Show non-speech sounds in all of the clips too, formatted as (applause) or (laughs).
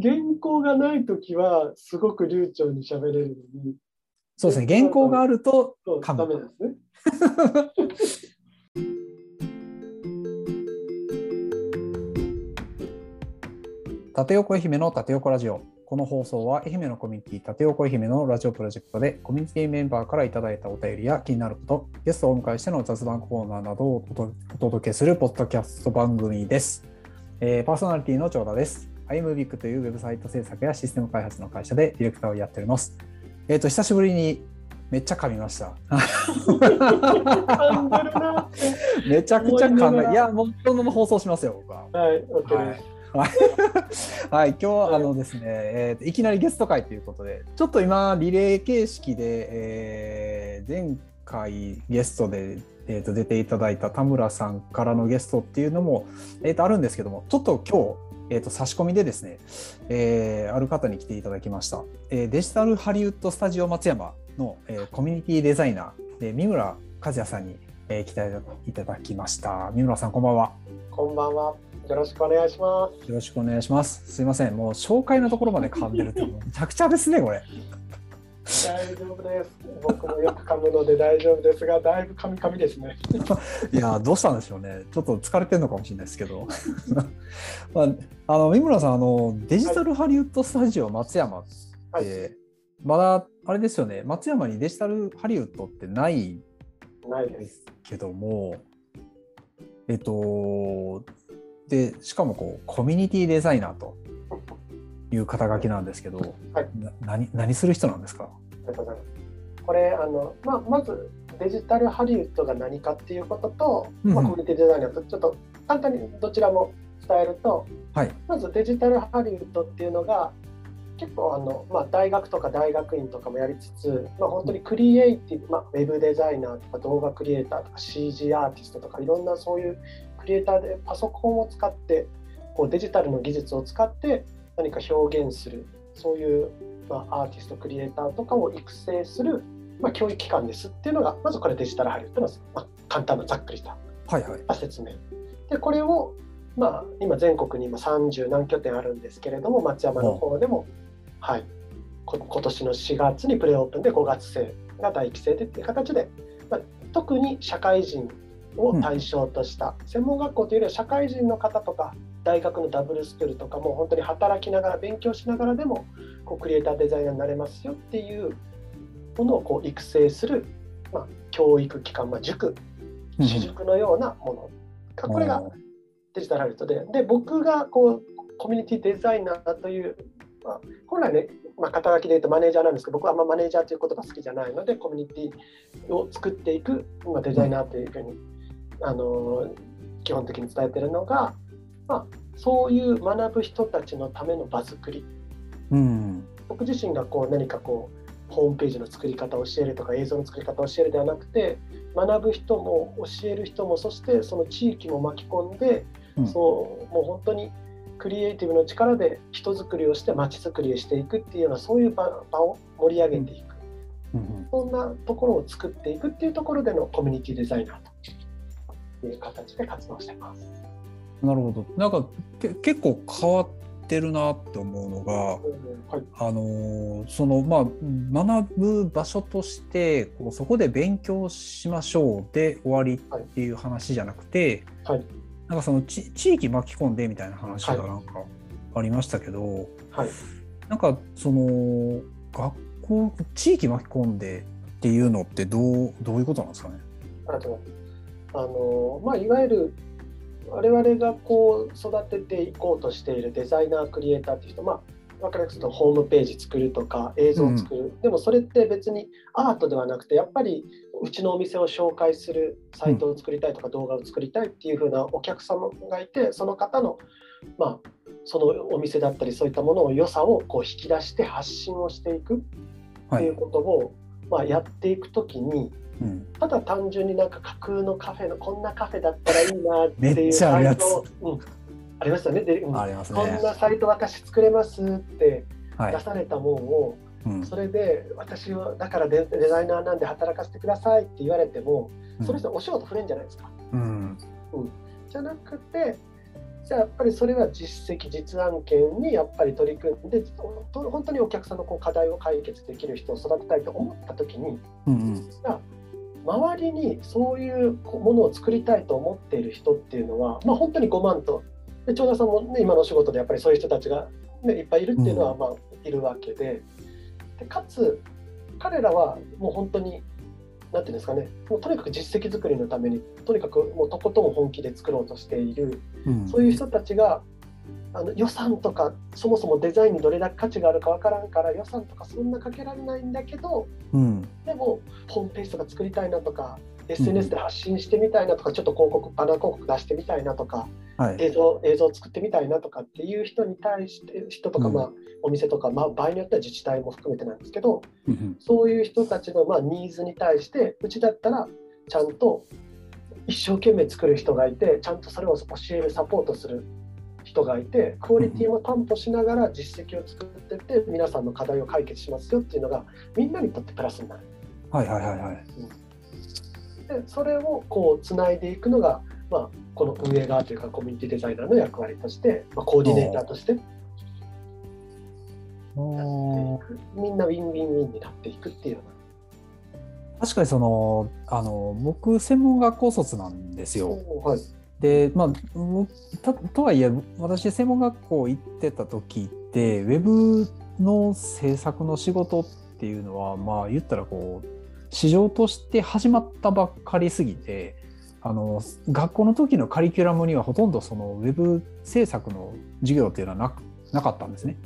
原稿がないときは、すごく流暢に喋れるのに。そうですね、原稿があると噛む。ダメですね。縦横愛媛の縦横ラジオ。この放送は愛媛のコミュニティ縦横愛媛のラジオプロジェクトでコミュニティメンバーからいただいたお便りや気になること、ゲストをお迎えしての雑談コーナーなどをお届けするポッドキャスト番組です。えー、パーソナリティの長田です。iMovic というウェブサイト制作やシステム開発の会社でディレクターをやっております。えっ、ー、と、久しぶりにめっちゃ噛みました。めちゃくちゃ噛んだ。いや、もうこのまま放送しますよ、僕は。はい、OK です。はい、(laughs) 今日はあのですね、えー、いきなりゲスト会ということで、ちょっと今、リレー形式で、えー、前回ゲストで、えー、と出ていただいた田村さんからのゲストっていうのも、えー、とあるんですけども、ちょっと今日、えー、と差し込みでですね、えー、ある方に来ていただきました。えー、デジタルハリウッドスタジオ松山の、えー、コミュニティデザイナーで三村和也さんに、えー、来ていただきました。三村さん、こんばんは。こんばんは。よろしくお願いします。よろしくお願いします。すいません、もう紹介のところまで噛んでると、めちゃくちゃですね、これ。大丈夫です。僕もよく噛むので大丈夫ですが、だいぶ噛み噛みですね。(laughs) いや、どうしたんでしょうね。ちょっと疲れてるのかもしれないですけど。(laughs) まあ、あの三村さん、あのデジタルハリウッドスタジオ松山って、はい、まだあれですよね。松山にデジタルハリウッドってないないですけども、えっと、でしかもこうコミュニティデザイナーという肩書きなんですけど、はい、何何する人なんですか？これあの、まあ、まずデジタルハリウッドが何かっていうことと、うんうん、まあ、コミュニティデザイナーとちょっと簡単にどちらも伝えると、はい、まずデジタルハリウッドっていうのが結構あの、まあ、大学とか大学院とかもやりつつ、まあ、本当にクリエイティブ、まあ、ウェブデザイナーとか動画クリエイターとか CG アーティストとかいろんなそういうクリエイターでパソコンを使ってこうデジタルの技術を使って何か表現するそういう、まあ、アーティストクリエイターとかを育成する、まあ、教育機関ですっていうのがまずこれデジタルハリウッドの、まあ、簡単なざっくりした説明。はいはい、でこれをまあ、今全国に今30何拠点あるんですけれども松山の方でも、はい、今年の4月にプレオープンで5月生が第1期生でっていう形で、まあ、特に社会人を対象とした、専門学校というよりは社会人の方とか大学のダブルスクールとかも本当に働きながら勉強しながらでもこうクリエイターデザイナーになれますよっていうものをこう育成する、まあ、教育機関、まあ、塾私塾のようなもの。が、これがデジタルハリウッドで。で僕がこうコミュニティデザイナーという、まあ、本来ねまあ、肩書きで言うとマネージャーなんですけど僕はあんまマネージャーという言葉好きじゃないのでコミュニティを作っていく、まあ、デザイナーというふうにあの基本的に伝えてるのが、まあ、そういう学ぶ人たちのための場作り、うん、僕自身がこう何かこうホームページの作り方を教えるとか映像の作り方を教えるではなくて学ぶ人も教える人もそしてその地域も巻き込んで、うん、そうもう本当にクリエイティブの力で人づくりをして街づくりをしていくっていうようなそういう場を盛り上げていく、うん、そんなところを作っていくっていうところでのコミュニティデザイナーという形で活動してます。なるほど。なんかけ結構変わってるなって思うのが、はい、あのそのまあ学ぶ場所としてこうそこで勉強しましょうで終わりっていう話じゃなくて、はい、なんかそのち地域巻き込んでみたいな話がなんかありましたけど、はい、なんかその学校地域巻き込んでっていうのってどうどういうことなんですかね？ああのまあ、いわゆる我々がこう育てていこうとしているデザイナークリエイターっていう人、まあ、分かりやすくとホームページ作るとか映像を作る、うん、でもそれって別にアートではなくてやっぱりうちのお店を紹介するサイトを作りたいとか動画を作りたいっていう風なお客様がいてその方のまあそのお店だったりそういったものを良さをこう引き出して発信をしていくっていうことを、はい、まあ、やっていくときに、うん、ただ単純になんか架空のカフェのこんなカフェだったらいいなっていうサイト。うん、ありましたね。で、うん、ね。こんなサイト私作れますって出されたもんを、はい、それで私はだからデデザイナーなんで働かせてくださいって言われても、その人お仕事触れんじゃないですか。うん、うん、じゃなくてじゃあやっぱりそれは実績実案件にやっぱり取り組んで本当にお客さんのこう課題を解決できる人を育てたいと思った時に、うんうん、周りにそういうものを作りたいと思っている人っていうのは、まあ、本当に5万とで長田さんも、ね、今の仕事でやっぱりそういう人たちが、ね、いっぱいいるっていうのは、まあ、いるわけででかつ彼らはもう本当になんていうんですかねもうとにかく実績作りのためにとにかくもうとことん本気で作ろうとしている、うん、そういう人たちがあの予算とかそもそもデザインにどれだけ価値があるかわからんから予算とかそんなかけられないんだけど、うん、でもホームページとか作りたいなとか SNS で発信してみたいなとか、ちょっと広告バナー広告出してみたいなとか、はい、映像映像作ってみたいなとかっていう人に対して人とか、まあお店とか、まあ、場合によっては自治体も含めてなんですけど、そういう人たちの、まあ、ニーズに対してうちだったらちゃんと一生懸命作る人がいてちゃんとそれを教えるサポートする人がいてクオリティも担保しながら実績を作ってって皆さんの課題を解決しますよっていうのがみんなにとってプラスになる。はいはいはいはい。うん、でそれをこうつないでいくのが、まあ、この運営側というかコミュニティデザイナーの役割として、まあ、コーディネーターとしてみんなウィンウィンウィンになっていくっていうような。確かにそのあの僕専門学校卒なんですよ。はい、でまあとはいえ私専門学校行ってた時ってウェブの制作の仕事っていうのはまあ言ったらこう市場として始まったばっかりすぎてあの学校の時のカリキュラムにはほとんどそのウェブ制作の授業っていうのはなかったんですね。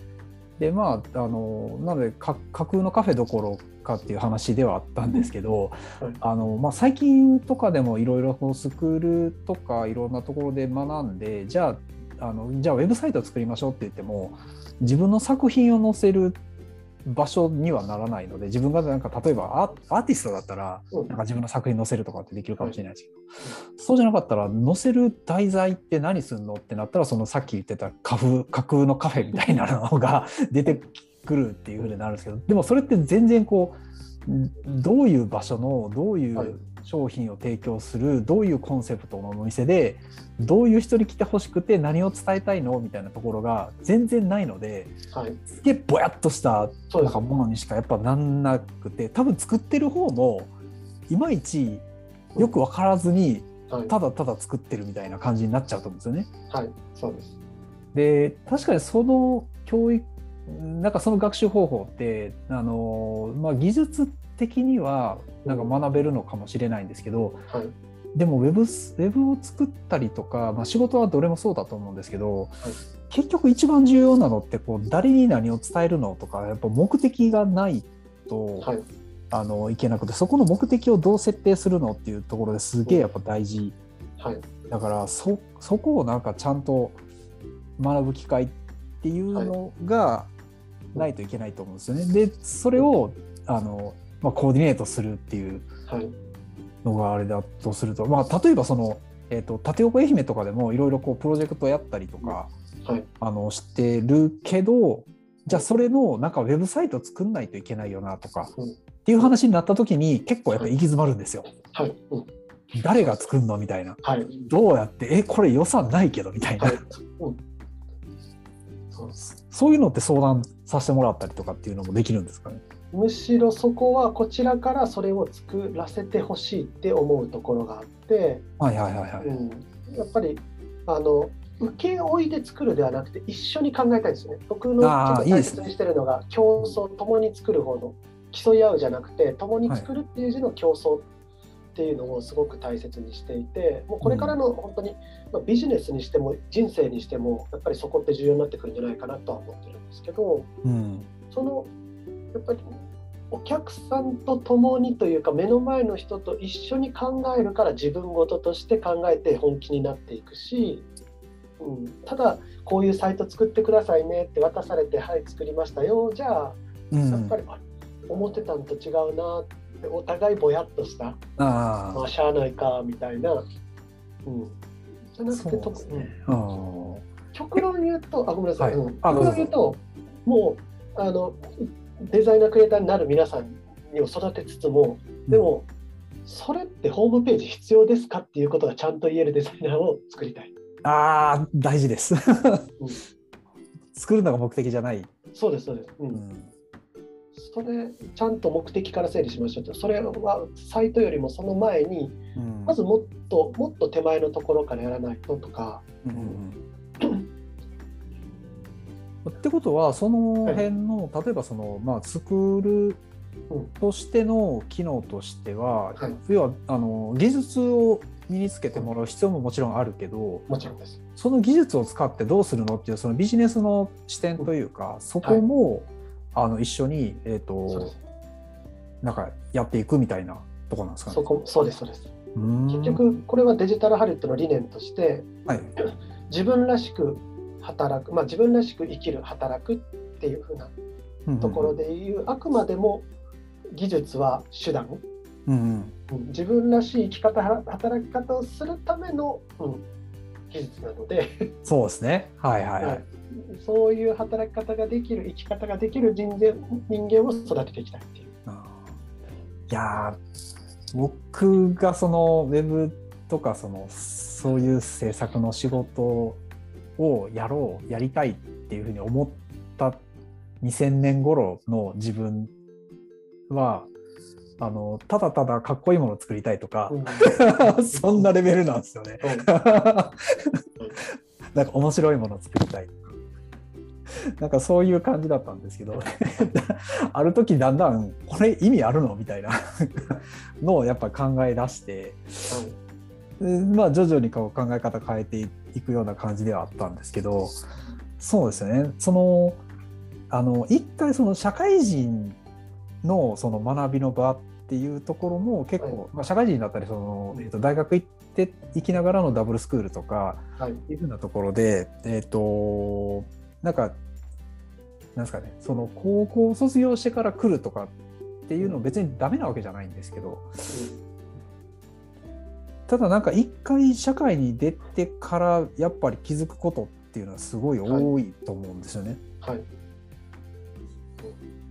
でまああのなので架空のカフェどころかっていう話ではあったんですけど、はい、あのまあ、最近とかでもいろいろスクールとかいろんなところで学んでじゃああのじゃあウェブサイトを作りましょうって言っても自分の作品を載せる場所にはならないので自分がなんか例えばアーティストだったらなんか自分の作品載せるとかってできるかもしれないですけど、そうじゃなかったら載せる題材って何すんのってなったらそのさっき言ってた架空架空のカフェみたいなのが (laughs) 出てくるっていうふうになるんですけどでもそれって全然こうどういう場所のどういう商品を提供するどういうコンセプトのお店でどういう人に来てほしくて何を伝えたいのみたいなところが全然ないので、はい、すげえぼやっとしたなんかものにしかやっぱなんなくて多分作ってる方もいまいちよく分からずに、ただただ作ってるみたいな感じになっちゃうと思うんですよね。はい、そうです。で確かにその教育なんかその学習方法ってあの、まあ、技術的にはなんか学べるのかもしれないんですけど、はい、でもウェブウェブを作ったりとか、まあ、仕事はどれもそうだと思うんですけど、はい、結局一番重要なのってこう誰に何を伝えるのとかやっぱ目的がないと、はい、あのいけなくてそこの目的をどう設定するのっていうところですげえやっぱ大事、はい、だからそそこをなんかちゃんと学ぶ機会っていうのがないといけないと思うんですよね。でそれをあのまあ、コーディネートするっていうのがあれだとすると、まあ、例えばその、えーと、縦横愛媛とかでもいろいろプロジェクトやったりとか、はい、あのしてるけどじゃあそれのなんかウェブサイト作んないといけないよなとか、うん、っていう話になった時に結構やっぱ行き詰まるんですよ。はい、うん。誰が作るのみたいな、はい、どうやってえこれ予算ないけどみたいな、はい。うん、そういうのって相談させてもらったりとかっていうのもできるんですかね？むしろそこはこちらからそれを作らせてほしいって思うところがあって、はいはいはいはい。うん、やっぱりあの請負いで作るではなくて一緒に考えたいですよね。僕のちょっと大切にしてるのが、ね、競争共に作る方の競い合うじゃなくて共に作るっていう字の競争っていうのをすごく大切にしていてもうこれからの本当に、まあ、ビジネスにしても人生にしてもやっぱりそこって重要になってくるんじゃないかなとは思ってるんですけど、うん、そのやっぱりお客さんと共にというか目の前の人と一緒に考えるから自分事として考えて本気になっていくし、うん、ただこういうサイト作ってくださいねって渡されてはい作りましたよ。じゃあ、うん、やっぱり思ってたんと違うなってお互いぼやっとした。あまあしゃあないかみたいな、うん、じゃなくて特に、ね、うん、極論言うとあごめんなさい、はい、極論言うともうあのデザイナークリエイターになる皆さんにを育てつつもでもそれってホームページ必要ですかっていうことがちゃんと言えるデザイナーを作りたい。ああ大事です、うん、作るのが目的じゃない。そうですそうです、うん、うん、それちゃんと目的から整理しましょうと。それはサイトよりもその前に、うん、まずもっともっと手前のところからやらないととか、うんうんってことはその辺の、はい、例えばその、まあ、作るとしての機能としては、はい、要はあの技術を身につけてもらう必要ももちろんあるけどもちろんです。その技術を使ってどうするのっていうそのビジネスの視点というか、そこも、はい、あの一緒に、えーと、なんかやっていくみたいなとこなんですかね？そこそうですそうです。結局これはデジタルハリウッドの理念として、はい、自分らしく働く、まあ、自分らしく生きる働くっていうふうなところでいう、うんうん、あくまでも技術は手段、うんうん、自分らしい生き方働き方をするための、うん、技術なので。そうですね。はいはい、はい、そういう働き方ができる生き方ができる人間人間を育てていきたいっていう。いや僕がそのウェブとかそのそういう制作の仕事をやろうやりたいっていうふうに思った2000年頃の自分はあのただただかっこいいものを作りたいとか、うん、(laughs) そんなレベルなんですよね。(laughs) なんか面白いものを作りたいとか。なんかそういう感じだったんですけど (laughs) ある時だんだんこれ意味あるのみたいなのをやっぱ考え出して、まあ徐々にこう考え方変えていくような感じではあったんですけどそうですね。そのあの一回その社会人のその学びの場っていうところも結構、はい、まあ、社会人だったりその、えー、と大学行って行きながらのダブルスクールとか、はい、いうふうなところで、えっ、ー、となんかなんですかねその高校卒業してから来るとかっていうの別にダメなわけじゃないんですけど、ただなんか一回社会に出てからやっぱり気づくことっていうのはすごい多いと思うんですよね。はい、はい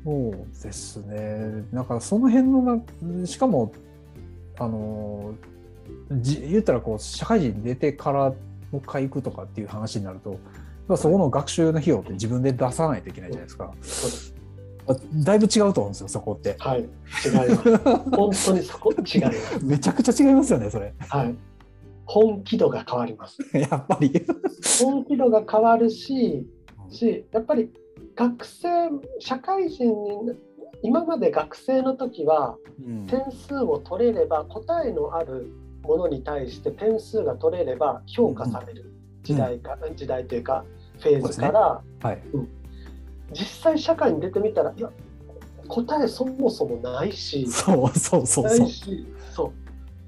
そうですね。なんかその辺のな、しかも、あの、じ言ったらこう、社会人出てからもう一回行くとかっていう話になると、そこの学習の費用って自分で出さないといけないじゃないですか。だいぶ違うと思うんですよ、そこって。はい、違います。(laughs) 本当にそこ？違います。めちゃくちゃ違いますよね、それ。はい。本気度が変わります。(laughs) やっぱり。本気度が変わるし、し、やっぱり学生社会人に今まで学生の時は点数を取れれば、答えのあるものに対して点数が取れれば評価される時代か、うん、時代というかフェーズから、ねはいうん、実際社会に出てみたらいや答えそもそもないしそうそうそうないしそ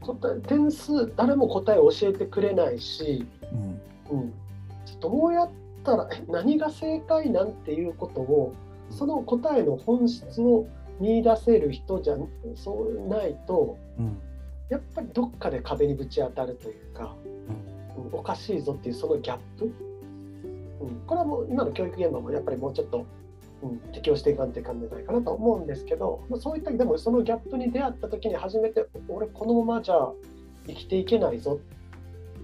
う。答え点数誰も答えを教えてくれないし、うん。うん、どうやったら何が正解なんていうことをその答えの本質を見出せる人じゃそうないと、うん、やっぱりどっかで壁にぶち当たるというか、うん、おかしいぞっていうそのギャップ、うん、これはもう今の教育現場もやっぱりもうちょっと、うん、適応していかんといかんじゃないかなと思うんですけど、まあ、そういったでもそのギャップに出会った時に初めて俺このままじゃ生きていけないぞ。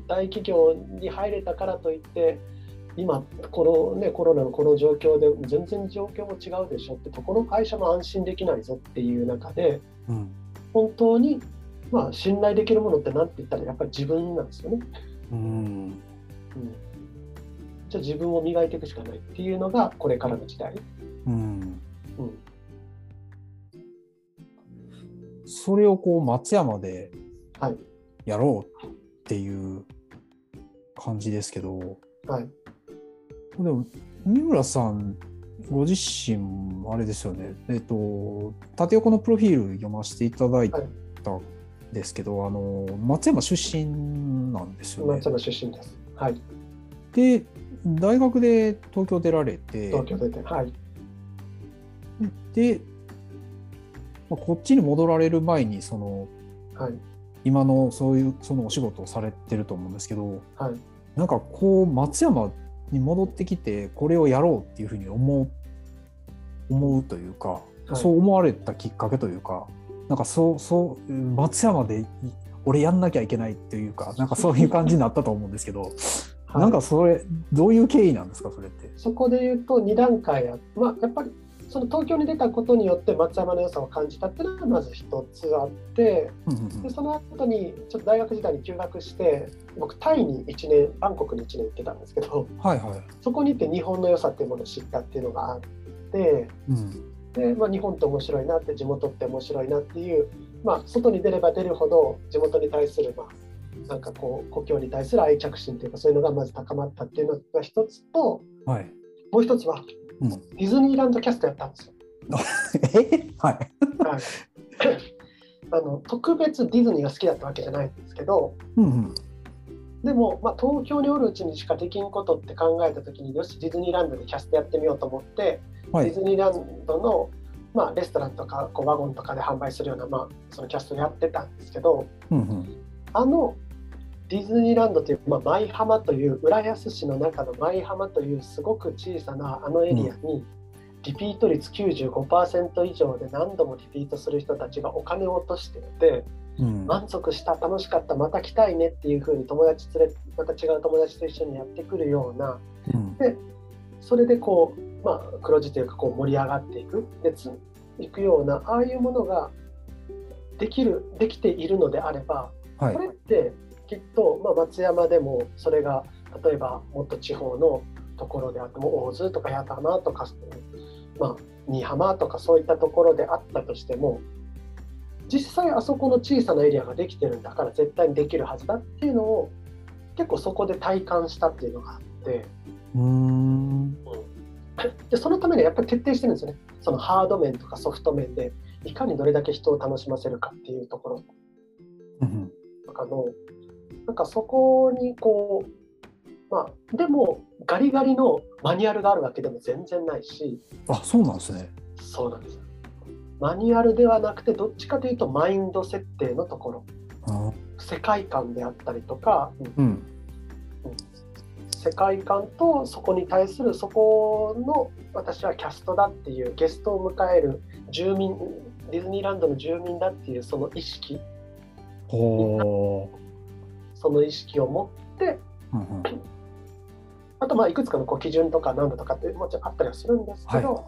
大企業に入れたからといって今この、ね、コロナのこの状況で全然状況も違うでしょってこの会社も安心できないぞっていう中で、うん、本当に、まあ、信頼できるものって何て言ったらやっぱり自分なんですよね。うん、うん、じゃあ自分を磨いていくしかないっていうのがこれからの時代。うん、うん、それをこう松山でやろうっていう感じですけど、はい、でも三村さんご自身あれですよねえっと縦横のプロフィール読ませていただいたんですけど、はい、あの松山出身なんですよね。松山出身です。はい。で大学で東京出られて東京出てはい。で、まあ、こっちに戻られる前にその、はい、今のそういうそのお仕事をされてると思うんですけど、はい、なんかこう松山に戻ってきてこれをやろうっていうふうに思う思うというか、はい、そう思われたきっかけというかなんかそうそう松山で俺やんなきゃいけないっていうかなんかそういう感じになったと思うんですけどはい、なんかそれどういう経緯なんですかそれって？そこで言うと2段階あまあやっぱりその東京に出たことによって松山の良さを感じたっていうのがまず一つあって、でその後にちょっと大学時代に休学して僕タイに1年バンコクに1年行ってたんですけど、はいはい、そこに行って日本の良さっていうものを知ったっていうのがあって、うん、でまあ、日本って面白いなって地元って面白いなっていう、まあ、外に出れば出るほど地元に対する、まあ、なんかこう故郷に対する愛着心というかそういうのがまず高まったっていうのが一つと、はい、もう一つはうん、ディズニーランドキャストやったんですよ。え (laughs) はい、はい、(laughs) あの特別ディズニーが好きだったわけじゃないんですけど、うんうん、でも、まあ、東京におるうちにしかできんことって考えた時によしディズニーランドでキャストやってみようと思って、はい、ディズニーランドの、まあ、レストランとかこうワゴンとかで販売するような、まあ、そのキャストやってたんですけど、うんうん、あのディズニーランドという、まあ、舞浜という浦安市の中の舞浜というすごく小さなあのエリアに、リピート率95%以上で何度もリピートする人たちがお金を落としていて、うん、満足した楽しかったまた来たいねっていうふうに友達連れまた違う友達と一緒にやってくるような、うん、でそれでこう、まあ、黒字というかこう盛り上がっていく。でいくようなああいうものができるできているのであれば、はい、これってきっと、まあ、松山でもそれが例えばもっと地方のところであっても大津とか八幡浜とか、まあ、新居浜とかそういったところであったとしても実際あそこの小さなエリアができてるんだから絶対にできるはずだっていうのを結構そこで体感したっていうのがあって。うん。でそのためにはやっぱり徹底してるんですよね。そのハード面とかソフト面でいかにどれだけ人を楽しませるかっていうところ。とかのなんかそこにこうまあでもガリガリのマニュアルがあるわけでも全然ないし。あそうなんですね。そうなんですマニュアルではなくてどっちかというとマインド設定のところ。世界観であったりとか、うん、うん、世界観とそこに対するそこの私はキャストだっていうゲストを迎える住民ディズニーランドの住民だっていうその意識その意識を持って、うんうん、あとまあいくつかのこう基準とか何だとかってもちろんあったりはするんですけど、はい、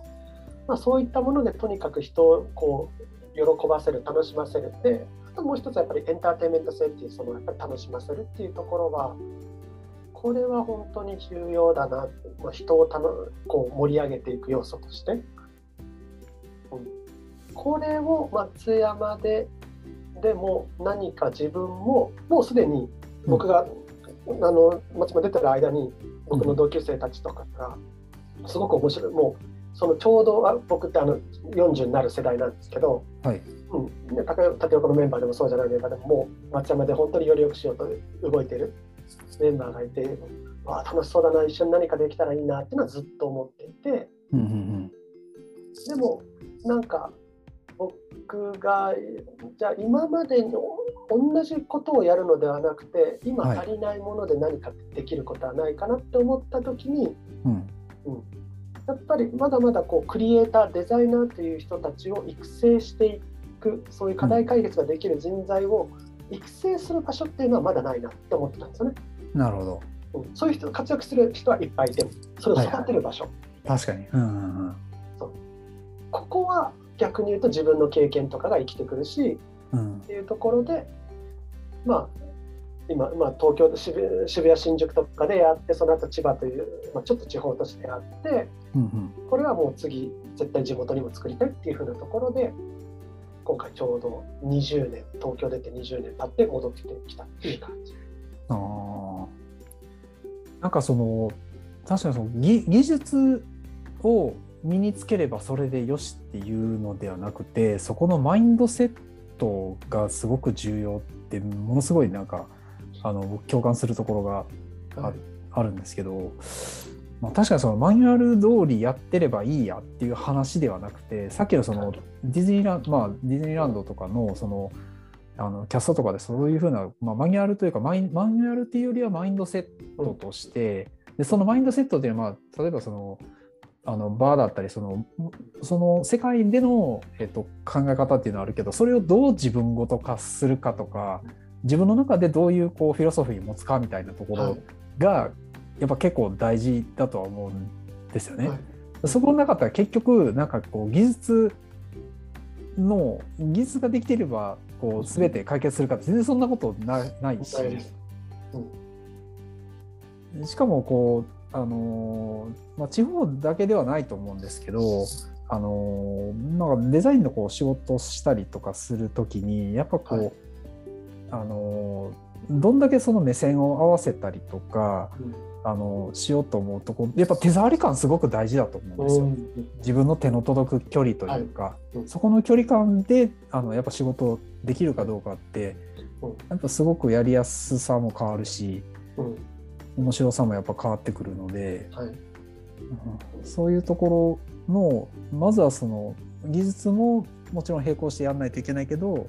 まあ、そういったものでとにかく人をこう喜ばせる楽しませるであともう一つはやっぱりエンターテインメント性っていうそのやっぱり楽しませるっていうところはこれは本当に重要だな、まあ、人をたのこう盛り上げていく要素として、うん、これを松山ででも何か自分ももうすでに僕が、うん、あの松山出てる間に僕の同級生たちとかがすごく面白い。もうそのちょうど僕ってあの40になる世代なんですけど、はい。うん、で縦横のメンバーでもそうじゃないメンバーでももう松山で本当により良くしようと動いてるメンバーがいてあ楽しそうだな一緒に何かできたらいいなっていうのはずっと思っていて、うんうんうん、でもなんか僕がじゃあ今までの同じことをやるのではなくて今足りないもので何かできることはないかなって思った時に、はい、うん、やっぱりまだまだこうクリエイターデザイナーという人たちを育成していくそういう課題解決ができる人材を育成する場所っていうのはまこないなって思ってたんですよね。なるほど、うん、そういう人活躍する人はいっぱいいてもそれを育てる場所。はいはい、確かに、うんうんうん、そう。ここは逆に言うと自分の経験とかが生きてくるし、うん、っていうところでまあ今、まあ、東京渋渋谷新宿とかでやってその後千葉という、まあ、ちょっと地方都市であって、うんうん、これはもう次絶対地元にも作りたいっていうふうなところで今回ちょうど20年東京出て20年経って戻ってきたっていう感じ。あなんかその確かにその技技術を身につければそれでよしっていうのではなくてそこのマインドセットがすごく重要ってものすごいなんかあの共感するところがあはい、あるんですけど、まあ、確かにそのマニュアル通りやってればいいやっていう話ではなくてさっきのそのディズニーランド、まあ、ディズニーランドとかのそのあのキャストとかでそういうふうな、まあ、マニュアルというかマイマニュアルっていうよりはマインドセットとして、でそのマインドセットっていうのは、まあ、例えばそのあのバーだったりそのその世界での、えっと、考え方っていうのはあるけどそれをどう自分ごと化するかとか自分の中でどういうこうフィロソフィーを持つかみたいなところが、はい、やっぱ結構大事だとは思うんですよね。はい、そこの中では結局なんかこう技術の技術ができていればこう全て解決するか全然そんなことなないし、うん、しかもこう、あのまあ、地方だけではないと思うんですけど、あのなんかデザインのこう仕事をしたりとかする時にやっぱこう、はい、あのどんだけその目線を合わせたりとか、うん。あのしようと思うとこやっぱ手触り感すごく大事だと思うんですよ。うん、自分の手の届く距離というか、はい。うん、そこの距離感であのやっぱ仕事できるかどうかって、うん、やっぱすごくやりやすさも変わるし、面白さもやっぱ変わってくるので、はい、そういうところのまずはその技術ももちろん並行してやらないといけないけど、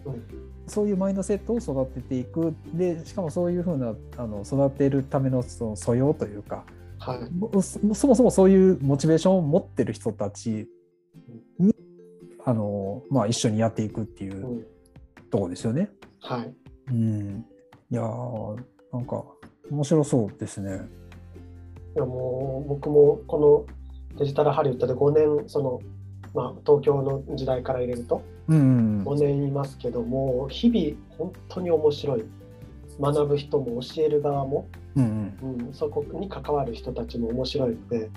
そういうマインドセットを育てていく。でしかもそういうふうなあの育てるためのその素養というか、はい、そもそもそういうモチベーションを持ってる人たちに、あのまあ、一緒にやっていくっていうとこですよね。はい、うん、いやなんか面白そうですね。いやもう僕もこのデジタルハリウッドで5年そのまあ、東京の時代から入れると5年いますけども、日々本当に面白い。学ぶ人も教える側も、うんうん、そこに関わる人たちも面白いので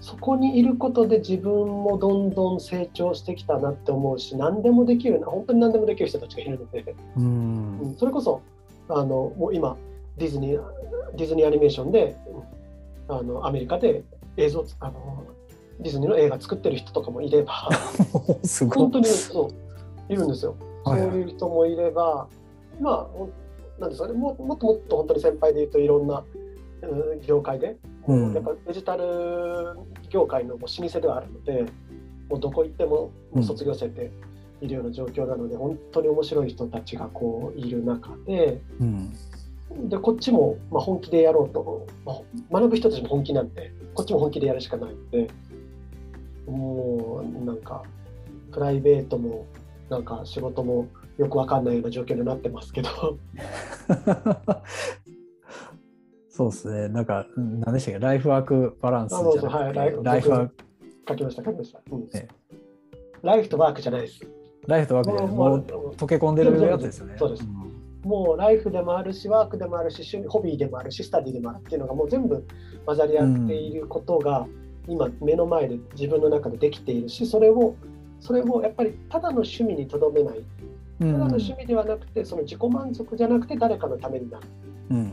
そこにいることで自分もどんどん成長してきたなって思うし何でもできるな本当に何でもできる人たちがいるので、うん、うん、それこそあのもう今ディズニーディズニーアニメーションであのアメリ ka で映像あのディズニーの映画作ってる人とかもいれば (laughs) 本当にそういるんですよ。そういう人もいれば、まあなんですかねももっともっと本当に先輩でいうといろんな業界で、うん、やっぱデジタル業界のもう老舗ではあるのでもうどこ行っても卒業生っているような状況なので、うん、本当に面白い人たちがこういる中で。うんでこっちもまあ本気でやろうと、まあ、学ぶ人たちも本気なんでこっちも本気でやるしかないのでもうなんかプライベートもなんか仕事もよくわかんないような状況になってますけど。そうですね。なんか何でしたっけ？ライフワークバランスじゃなはい、ライフライフワーク。書きました書きました、うん。ね、ライフとワークじゃないです。ライフとワークでもう溶け込んでるやつですよね。そうです、うん、もうライフでもあるしワークでもあるし趣味ホビーでもあるしスタディでもあるっていうのがもう全部混ざり合っていることが、うん今目の前で自分の中でできているしそれをそれをやっぱりただの趣味にとどめない。ただの趣味ではなくてその自己満足じゃなくて誰かのためになる、うん、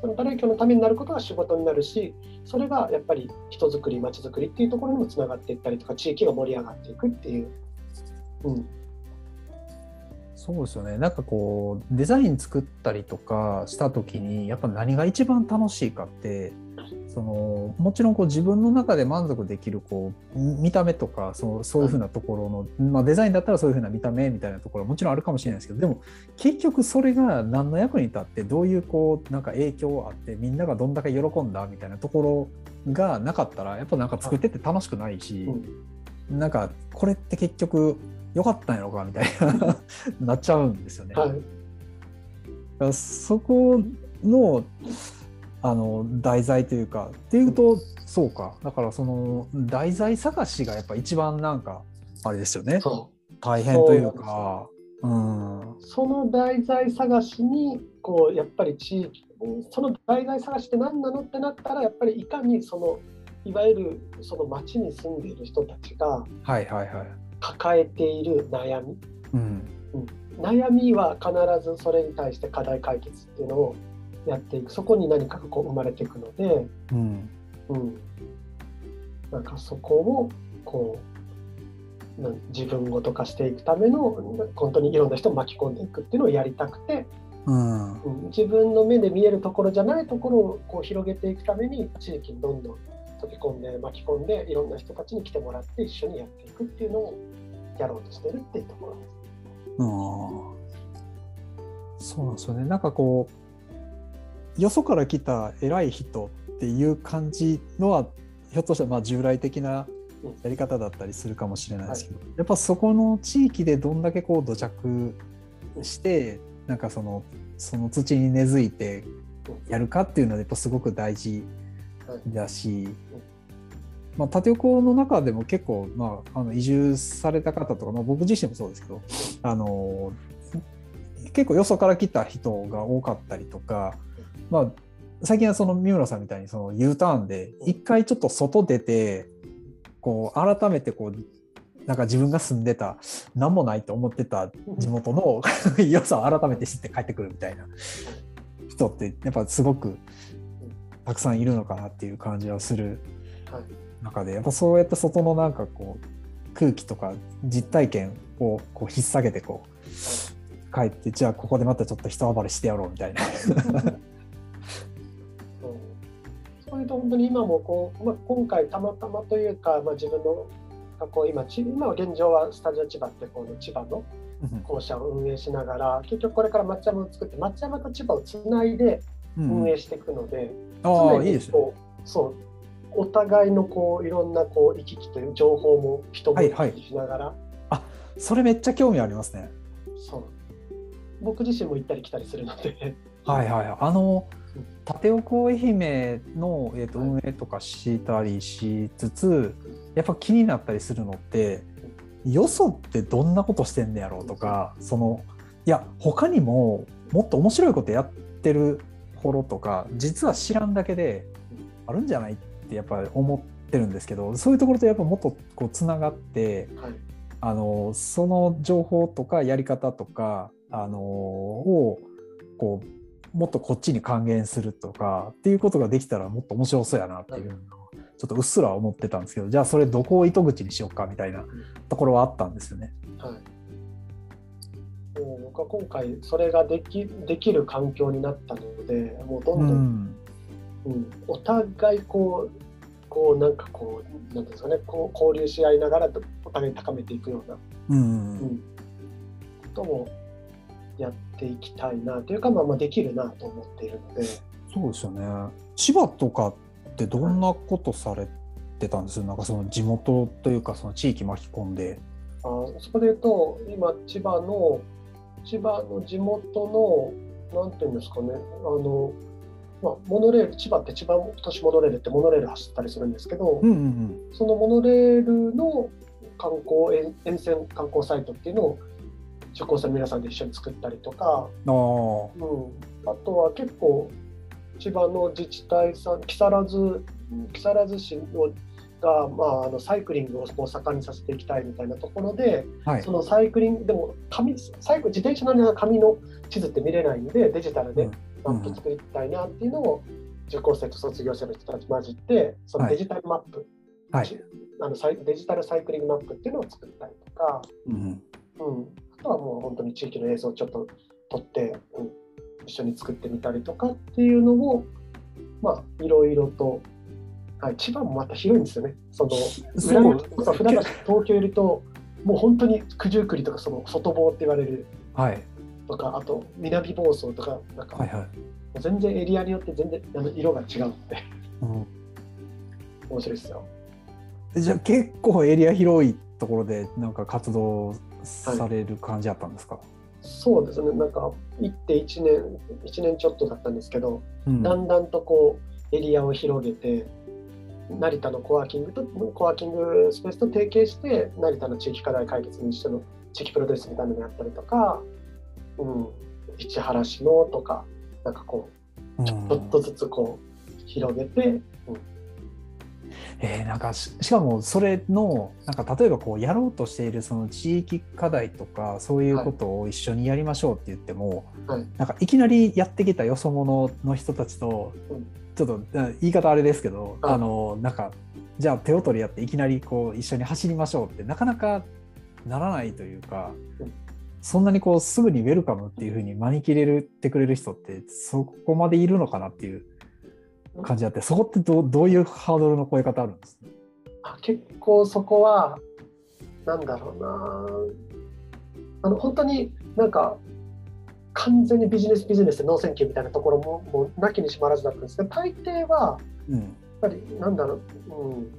その誰かのためになることが仕事になるしそれがやっぱり人づくり街づくりっていうところにもつながっていったりとか地域が盛り上がっていくっていう。うんそうですよね。なんかこうデザイン作ったりとかした時にやっぱ何が一番楽しいかってそのもちろんこう自分の中で満足できるこう見た目とかそうそういうふうなところの、まあ、デザインだったらそういうふうな見た目みたいなところはもちろんあるかもしれないですけどでも結局それが何の役に立ってどういうこうなんか影響あってみんながどんだけ喜んだみたいなところがなかったらやっぱなんか作ってて楽しくないし、うん、なんかこれって結局良かったんやろかみたいな (laughs) なっちゃうんですよね。はい、そこのあの題材というかっていうとそうか。だからその題材探しがやっぱ一番なんかあれですよね。大変というか。うん、その題材探しにこうやっぱり地域その題材探しって何なのってなったらやっぱりいかにそのいわゆるその町に住んでいる人たちが抱えている悩み、うん。うん、悩みは必ずそれに対して課題解決っていうのをやっていく。そこに何かがこう生まれていくので、うん。うん、なんかそこをこう自分ごと化していくための本当にいろんな人を巻き込んでいくっていうのをやりたくて、うん、うん、自分の目で見えるところじゃないところをこう広げていくために地域にどんどん溶け込んで巻き込んでいろんな人たちに来てもらって一緒にやっていくっていうのをやろうとしてるっていうところです。うん、そうなんですよね。なんかこうよそから来た偉い人っていう感じのはひょっとしたらまあ従来的なやり方だったりするかもしれないですけど、はい、やっぱそこの地域でどんだけこう土着してなんかそのその土に根付いてやるかっていうのはやっぱすごく大事だし、まあ、縦横の中でも結構、まあ、あの移住された方とか、まあ、僕自身もそうですけどあの結構よそから来た人が多かったりとか、まあ、最近はその三村さんみたいにその U ターンで一回ちょっと外出てこう改めてこうなんか自分が住んでた何もないと思ってた地元の (laughs) 良さを改めて知って帰ってくるみたいな人ってやっぱすごくたくさんいるのかなっていう感じはする中でやっぱそうやって外のなんかこう空気とか実体験をこう引っ提げてこう帰ってじゃあここでまたちょっと人暴れしてやろうみたいな。そう。いうと本当に今もこう、まあ、今回たまたまというか、まあ、自分の学校今今は現状はスタジオ千葉ってこの千葉の校舎を運営しながら、結局これから松山を作って松山と千葉をつないで運営していくので、うん、あいいですね。そうお互いのこういろんなこう行き来という情報も人も行き来しながら、はいはい、あそれめっちゃ興味ありますね。そう。僕自身も行ったり来たりするので。はいはいあの縦横愛媛の、えーと、運営とかしたりしつつやっぱ気になったりするのってよそってどんなことしてんねやろうとかそのいや他にももっと面白いことやってる頃とか実は知らんだけであるんじゃないってやっぱり思ってるんですけどそういうところとやっぱもっとこうつながって、はい、あのその情報とかやり方とかあのをこうもっとこっちに還元するとかっていうことができたらもっと面白そうやなっていうのをちょっとうっすら思ってたんですけどじゃあそれどこを糸口にしようかみたいなところはあったんですよね。はい。僕は今回それができできる環境になったのでもうどんどん、うん、うん、お互いこうこうなんかこうなんですかねこう交流し合いながらお互い高めていくような、うん、うん、こともやっていきたいなというか、まあ、まあできるなと思っているので。そうですよね。千葉とかってどんなことされてたんですよ、なんかその地元というかその地域巻き込んで。あそこで言うと今千葉の千葉の地元のなんていうんですかね。あの、まあ、モノレール千葉って千葉都市モノレールってモノレール走ったりするんですけど、うんうんうん、そのモノレールの観光沿線観光サイトっていうのを受講生の皆さんで一緒に作ったりとか、あ,、うん、あとは結構千葉の自治体さん木更津木更津市のが、まあ、あのサイクリングをこう盛んにさせていきたいみたいなところで、はい、そのサイクリングでも紙サイク自転車の紙の地図って見れないんでデジタルでマップ作りたいなっていうのを、受講生と卒業生の人たち混じってそのデジタルマップ、はい、あのデジタルサイクリングマップっていうのを作ったりとか、うん、うん、あとはもう本当に地域の映像をちょっと撮って、うん、一緒に作ってみたりとかっていうのをまあいろいろと、はい、千葉もまた広いんですよね。そのそう。船橋東京よりともう本当に九十九里とかその外房って言われる、はい、とかあと南房総とかなんか、はいはい、全然エリアによって全然あの色が違うので、うん、(laughs) 面白いですよ。じゃあ結構エリア広いところでなんか活動される感じだったんですか、はい、そうですね。なんか行って1年1年ちょっとだったんですけど、うん、だんだんとこうエリアを広げて成田のコワーキングとコワーキングスペースと提携して成田の地域課題解決にしての地域プロデュースみたいなのやったりとか、うん、市原市のとかなんかこうちょっとずつこう広げてえー、なんかしかもそれのなんか例えばこうやろうとしているその地域課題とかそういうことを一緒にやりましょうって言っても、はい、なんかいきなりやってきたよそ者の人たちと、ちょっと言い方あれですけど、はい、あのなんかじゃあ手を取り合っていきなりこう一緒に走りましょうってなかなかならないというか、そんなにこうすぐにウェルカムっていうふうに招き入れてくれる人ってそこまでいるのかなっていう感じあってそこってどどういうハードルの超え方あるんですあ結構そこはなんだろうな。あの本当になんか完全にビジネスビジネスでノーセンキューみたいなところももうなきにしもあらずだったんですけど大抵はやっぱりなんだろう、うん、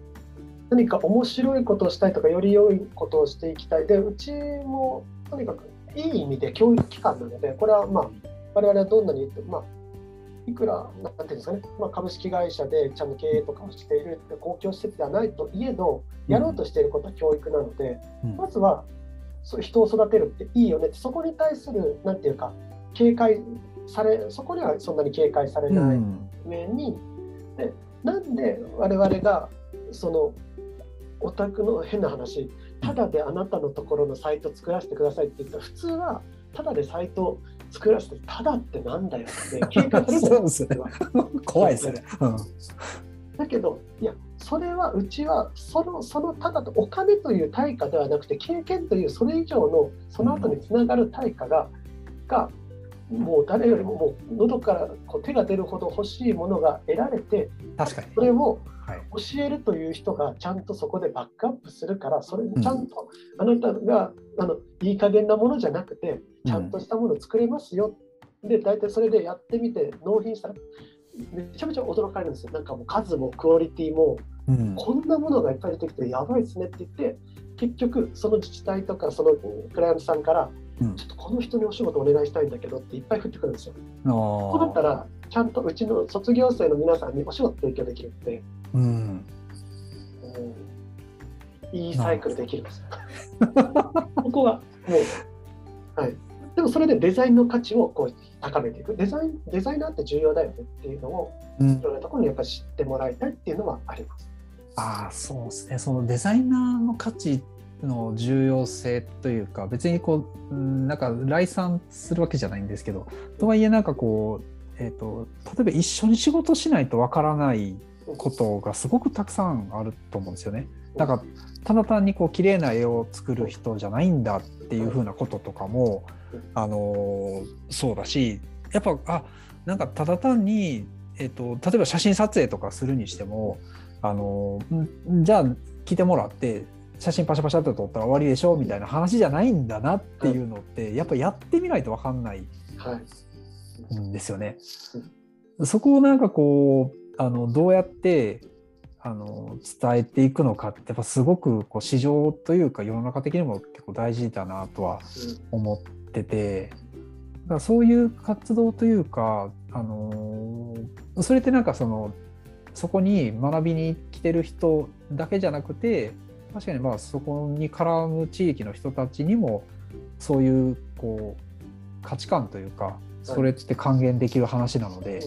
何か面白いことをしたいとかより良いことをしていきたい。でうちもとにかくいい意味で教育機関なのでこれはまあ我々はどんなに言ってもまあいくらなんていうんですかね、まあ、株式会社でちゃんと経営とかをしている公共施設ではないといえどやろうとしていることは教育なので、うん、まずはそう人を育てるっていいよねってそこに対するなんていうか警戒されそこにはそんなに警戒されない上に、うん、でなんで我々がそのお宅の変な話ただであなたのところのサイト作らせてくださいって言ったら普通はただでサイト作らせてただってなんだよって警戒するじゃないですか (laughs) (laughs) 怖いですね、うん、だけどいやそれはうちはそのそのただとお金という対価ではなくて経験というそれ以上のその後につながる対価が、うん、がもう誰よりももう喉からこう手が出るほど欲しいものが得られて確かに。それを教えるという人がちゃんとそこでバックアップするからそれちゃんとあなたが、あのいい加減なものじゃなくてちゃんとしたものを作れますよ、で大体それでやってみて納品したらめちゃめちゃ驚かれるんですよ。なんかもう数もクオリティも、うん、こんなものがいっぱい出てきてやばいですねって言って結局その自治体とかそのクライアントさんからちょっとこの人にお仕事お願いしたいんだけどっていっぱい降ってくるんですよ。そうだったらちゃんとうちの卒業生の皆さんにお仕事提供できるって、うん、うん、いいサイクルできるんですよ。(laughs) ここがもう、はい、でもそれでデザインの価値をこう高めていく。デザインデザイナーって重要だよねっていうのを、うん、いろんなところにやっぱり知ってもらいたいっていうのはあります。あそうですねそのデザイナーの価値の重要性というか別にこうなんか来賛するわけじゃないんですけどとはいえなんかこう、えーと、例えば一緒に仕事しないとわからないことがすごくたくさんあると思うんですよね。なんかただ単にこう綺麗な絵を作る人じゃないんだっていうふうなこととかも、あのそうだしやっぱあなんかただ単に、えー、と例えば写真撮影とかするにしてもあのじゃあ来てもらって写真パシャパシャって撮ったら終わりでしょみたいな話じゃないんだなっていうのって、やっぱやってみないと分かんないんですよね。そこをなんかこうあのどうやってあの伝えていくのかってやっぱすごくこう市場というか世の中的にも結構大事だなとは思ってて。だからそういう活動というか、あのそれってなんかそのそこに学びに来てる人だけじゃなくて確かにまあそこに絡む地域の人たちにもそういうこう価値観というかそれって還元できる話なので、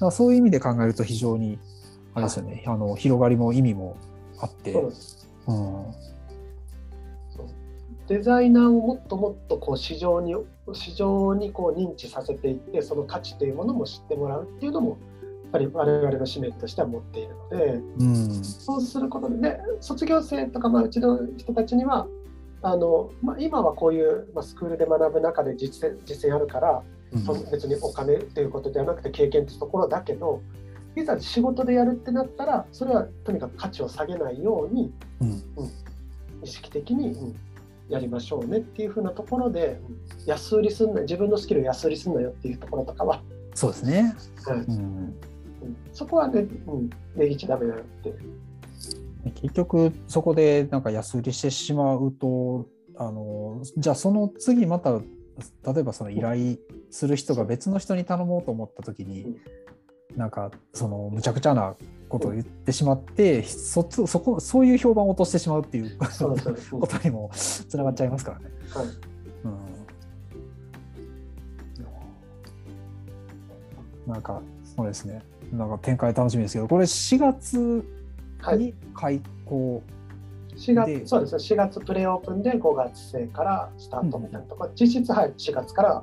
だそういう意味で考えると非常にあれですよね、あの広がりも意味もあって。うん、デザイナーをもっともっとこう市場に市場にこう認知させていってその価値というものも知ってもらうっていうのもぱり我々の使命としては持っているので、うん、そうすることでで卒業生とか、まあ、うちの人たちにはあの、まあ、今はこういう、まあ、スクールで学ぶ中で実践実践あるから、うん、別にお金ということではなくて経験というところだけどいざ仕事でやるってなったらそれはとにかく価値を下げないように、うん、うん、意識的に、うん、やりましょうねっていうふうなところで安売りすんな自分のスキルを安売りすんなよっていうところとかは。そうですね、はい。うんそこはね、うん、値切っちゃダメだよって。結局そこでなんか安売りしてしまうとあのじゃあその次また例えばその依頼する人が別の人に頼もうと思った時に、うん、なんかそのむちゃくちゃなことを言ってしまって、うん、そそこそういう評判を落としてしまうっていう。ことにも (laughs) つながっちゃいますからね。はい、うん、なんかそうですねなんか展開楽しみですけど、これ4月に開校、はい、4月そうです。ね、4月プレオープンで5月生からスタートみたいなとこ。ろ、うん、実質はい4月から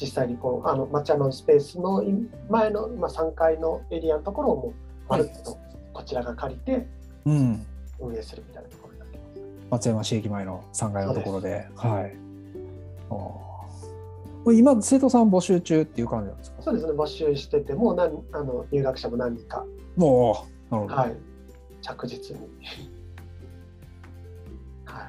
実際にこうあの町山のスペースの前の、まあ、3階のエリアのところをもうまるっとこちらが借りて運営するみたいなところになってます。松山市駅前の3階のところで。はい。今、生徒さん募集中っていう感じなんですか？そうですね、募集してて、もう何あの入学者も何人か、もう、なるほど。はい、着実に。は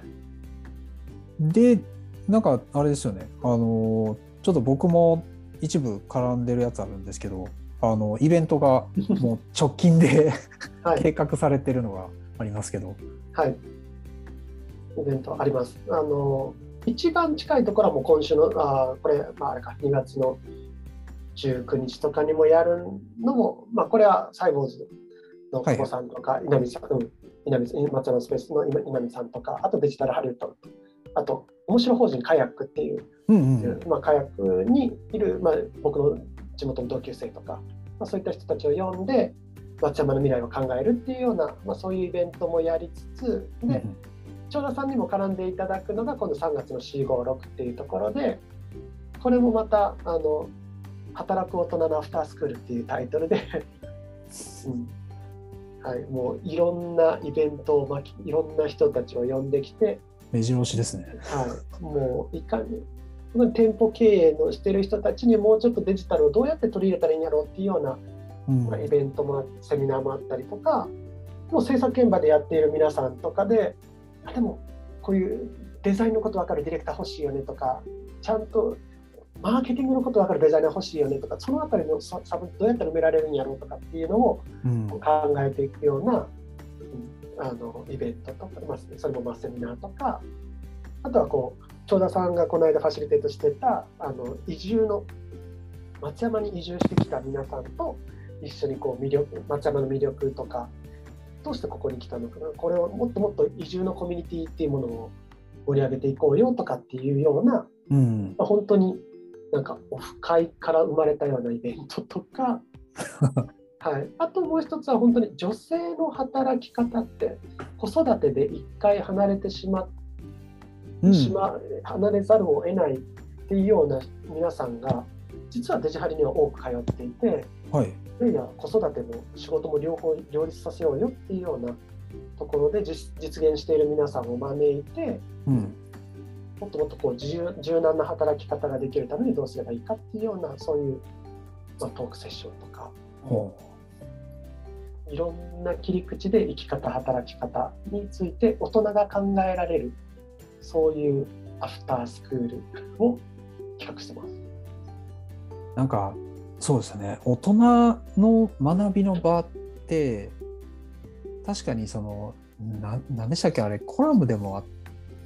い、で、なんかあれですよね、あのちょっと僕も一部絡んでるやつあるんですけど、あのイベントが (laughs) もう直近ではい、(laughs) 計画されてるのがありますけど。はい、イベントあります。あの一番近いところはもう今週の、あこれ、まあ、あれか、2月の19日とかにもやるのも、まあ、これはサイボーズの久保さんとか、稲見さん、うん、稲見松山スペースの稲見さんとか、あとデジタルハリウッド、あと面白法人カヤックっていう、うんうん、まあ、カヤックにいる、まあ、僕の地元の同級生とか、まあ、そういった人たちを呼んで、松山の未来を考えるっていうような、まあ、そういうイベントもやりつつ、で、長田さんにも絡んでいただくのが、今度3月の C56 っていうところで、これもまた、あの、働く大人のアフタースクールっていうタイトルで (laughs) うん。はい、もういろんなイベントを巻きいろんな人たちを呼んできて目白押しですね、はい、もういかに店舗経営のしてる人たちにもうちょっとデジタルをどうやって取り入れたらいいんやろうっていうような、うん、まあ、イベントもセミナーもあったりとかもう制作現場でやっている皆さんとかででもこういうデザインのこと分かるディレクター欲しいよねとかちゃんとマーケティングのこと分かるデザイナー欲しいよねとかそのあたりのサブどうやったら埋められるんやろうとかっていうのを考えていくような、うん、あのイベントとか、まあ、それもまあセミナーとかあとはこう長田さんがこの間ファシリテートしてたあの移住の松山に移住してきた皆さんと一緒にこう魅力松山の魅力とかどうしてここに来たのかな？これをもっともっと移住のコミュニティっていうものを盛り上げていこうよとかっていうような、うん、まあ、本当になんかオフ会から生まれたようなイベントとか、(laughs) はい、あともう一つは本当に女性の働き方って子育てで一回離れてしま,、うん、しま離れざるを得ないっていうような皆さんが実はデジハリには多く通っていて、はい、いやいや子育ても仕事も両方両立させようよっていうようなところで実現している皆さんを招いて、うん、もっともっとこう柔軟な働き方ができるためにどうすればいいかっていうようなそういう、まあ、トークセッションとか、いろんな切り口で生き方働き方について大人が考えられるそういうアフタースクールを企画してます。なんかそうですね。大人の学びの場って確かにそのな何でしたっけあれコラムでも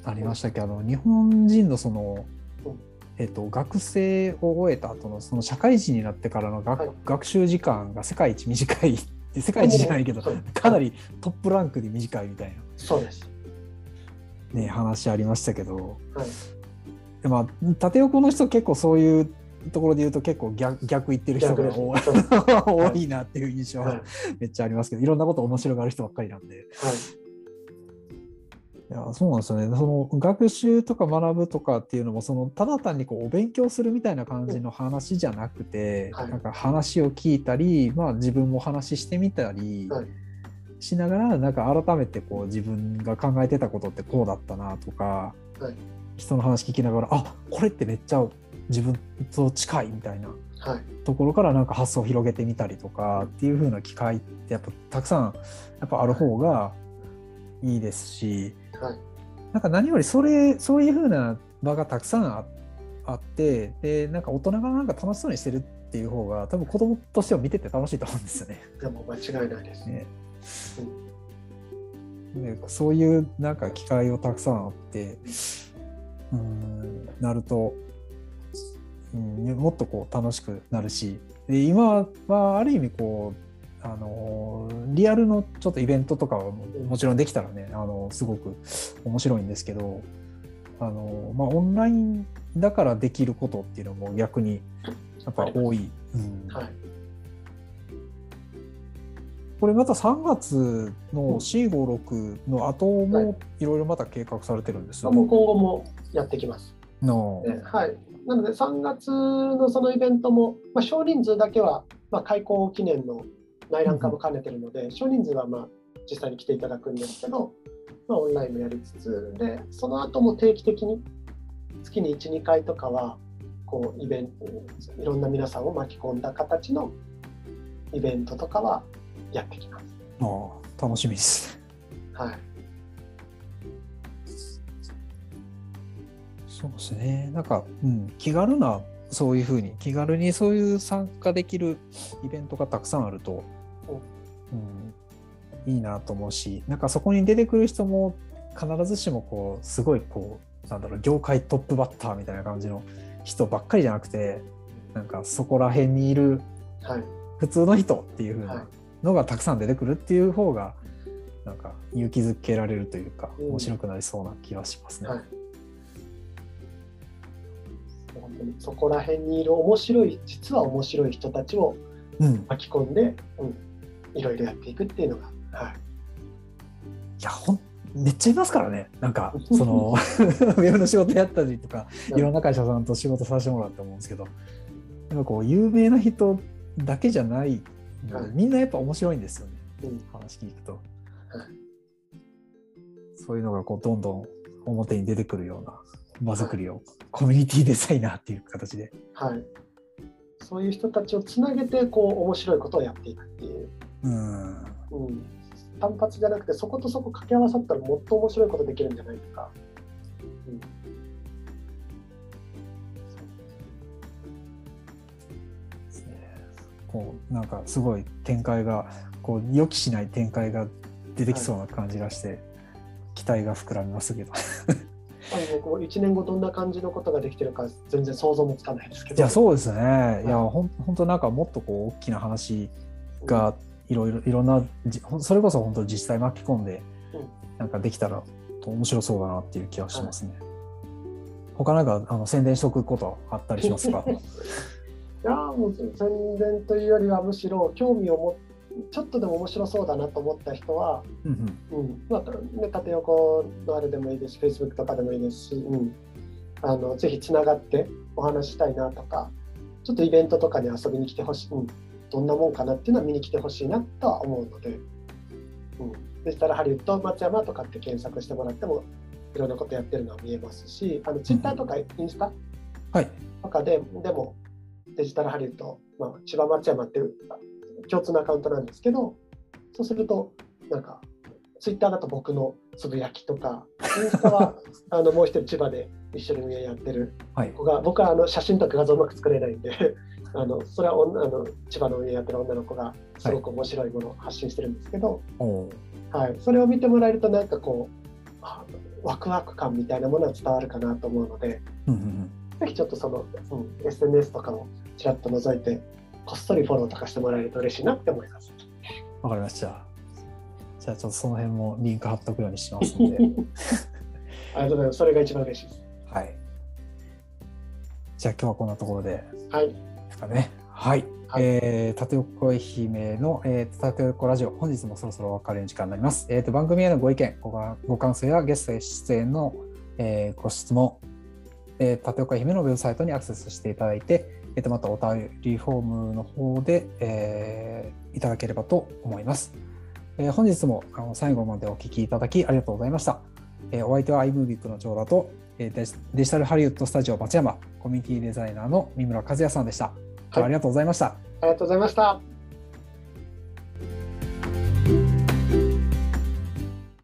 ありましたけど、あの日本人のその、えっと、学生を終えた後のその社会人になってからの学はい、学習時間が世界一短い。っ (laughs) て世界一じゃないけどかなりトップランクで短いみたいな。そうです、ね、話ありましたけど、はい、でまあ縦横の人結構そういうところで言うと結構逆逆言ってる人が多 (laughs) い。多いなっていう印象はめっちゃありますけど、いろんなこと面白がる人ばっかりなんで、はい、いやそうなんですよね。その学習とか学ぶとかっていうのもそのただ単にこうお勉強するみたいな感じの話じゃなくて、はい、なんか話を聞いたり、まあ、自分も話してみたりしながら、なんか改めてこう自分が考えてたことってこうだったなとか、はい、人の話聞きながらあこれってめっちゃ自分と近いみたいな。はい、ところからなんか発想を広げてみたりとかっていう風な機会ってやっぱたくさんやっぱある方がいいですし、はい、なんか何よりそれそういうふうな場がたくさんああってでなんか大人がなんか楽しそうにしてるっていう方が多分子供としては見てて楽しいと思うんですよね。でも間違いないですね。うん、でそういうなんか機会をたくさんあってうんなると、うん、もっとこう楽しくなるし。で今はある意味こうあのリアルのちょっとイベントとかはもちろんできたらねあのすごく面白いんですけどあの、まあ、オンラインだからできることっていうのも逆にやっぱ多い。うんはい、これまた3月の C56 の後もい。ろいろまた計画されてるんです、はい、今後もやってきます。のはい、なので3月のそのイベントも、まあ、少人数だけは、まあ、開校記念の内覧化も兼ねてるので、少人数はまあ実際に来ていただくんですけど、まあ、オンラインもやりつつでその後も定期的に月に12回とかはこうイベントいろんな皆さんを巻き込んだ形のイベントとかはやってきます。あ楽しみです。はい。そうですね。なんか、うん、気軽なそういうふうに気軽にそういう参加できるイベントがたくさんあるとうん、いいなと思うしなんかそこに出てくる人も必ずしもこうすごいこうなんだろう業界トップバッターみたいな感じの人ばっかりじゃなくてなんかそこら辺にいる普通の人っていうふうなのがたくさん出てくるっていう方がなんか勇気づけられるというか面白くなりそうな気がしますね。はいそこら辺にいる面白い実は面白い人たちを巻き込んで、うん、うん、いろいろやっていくっていうのが、はい、いやほんめっちゃいますからね。なんか (laughs) その (laughs) ウェブの仕事やったりとかいろんな会社さんと仕事させてもらったと思うんですけどなんかこう有名な人だけじゃないので、みんなやっぱ面白いんですよね、うん、話聞くと、そういうのがこうどんどん表に出てくるような場作りを、コミュニティデザイナーっていう形で、はい、そういう人たちをつなげてこう面白いことをやっていくっていう。うん、うん。単発じゃなくてそことそこ掛け合わさったらもっと面白いことできるんじゃないとか。うん、こうなんかすごい展開がこう予期しない展開が出てきそうな感じがして、はい、期待が膨らみますけど。あのこう1年後どんな感じのことができてるか全然想像もつかないですけど。いやそうですね、はい、いやほん本当なんかもっとこう大きな話がいろいろいろんなそれこそ本当自治体巻き込んでなんかできたら面白そうだなっていう気がしますね。はい、他なんかあの宣伝しとくことあったりしますか？(laughs) いやもう宣伝というよりはむしろ興味を持ちょっとでも面白そうだなと思った人は、うんうん。まあね、縦横のあれでもいいですし Facebook とかでもいいですし、うん、あのぜひつながってお話したいなとかちょっとイベントとかに遊びに来てほしい、うん、どんなもんかなっていうのは見に来てほしいなとは思うので、うん、デジタルハリウッド松山とかって検索してもらってもいろんなことやってるのは見えますしあのツイッターとかインスタとかで,、でもデジタルハリウッド、まあ、千葉松山っていう共通のアカウントなんですけどそうするとなんかツイッターだと僕のつぶやきとかインスタは (laughs) あのもう一人千葉で一緒に運営やってる子が、はい、僕はあの写真とか画像うまく作れないんで (laughs) あのそれは女あの千葉の運営やってる女の子がすごく面白いものを発信してるんですけど、はい、はい、それを見てもらえるとなんかこうワクワク感みたいなものは伝わるかなと思うので、うんうんうん、ぜひちょっとその、うん、SNS とかをちらっと覗いてこっそりフォローとかしてもらえると嬉しいなって思います。わかりました。じゃあちょっとその辺もリンク貼っとくようにしますので。(laughs) ありがとうございます。それが一番嬉しいです。はい。じゃあ今日はこんなところで。はい。かね。はい。はい、えー、縦横愛媛の、えー、縦横ラジオ、本日もそろそろお別れの時間になります。えーと、番組へのご意見、ごご感想やゲストへ出演の、えー、ご質問、えー、縦横愛媛のウェブサイトにアクセスしていただいて、えーと、またお便りフォームの方で、えー、いただければと思います。えー、本日もあの最後までお聞きいただきありがとうございました。えー、お相手は iMovie の長田と、えー、デジタルハリウッドスタジオ松山コミュニティデザイナーの三村和也さんでした。ありがとうございました。ありがとうございました。